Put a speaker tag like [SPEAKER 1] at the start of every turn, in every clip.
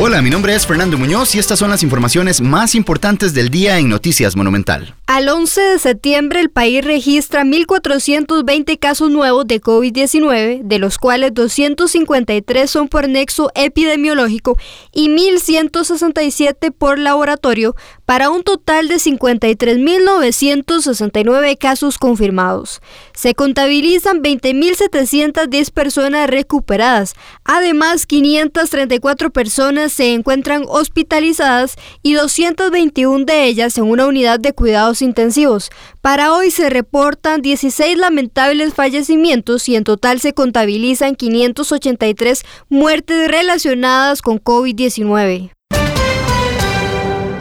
[SPEAKER 1] Hola, mi nombre es Fernando Muñoz y estas son las informaciones más importantes del día en Noticias Monumental.
[SPEAKER 2] Al 11 de septiembre el país registra 1.420 casos nuevos de COVID-19, de los cuales 253 son por nexo epidemiológico y 1.167 por laboratorio, para un total de 53.969 casos confirmados. Se contabilizan 20.710 personas recuperadas. Además, 534 personas se encuentran hospitalizadas y 221 de ellas en una unidad de cuidados intensivos. Para hoy se reportan 16 lamentables fallecimientos y en total se contabilizan 583 muertes relacionadas con COVID-19.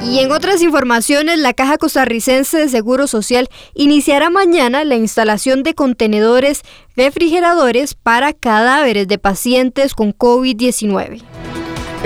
[SPEAKER 2] Y en otras informaciones, la Caja Costarricense de Seguro Social iniciará mañana la instalación de contenedores refrigeradores para cadáveres de pacientes con COVID-19.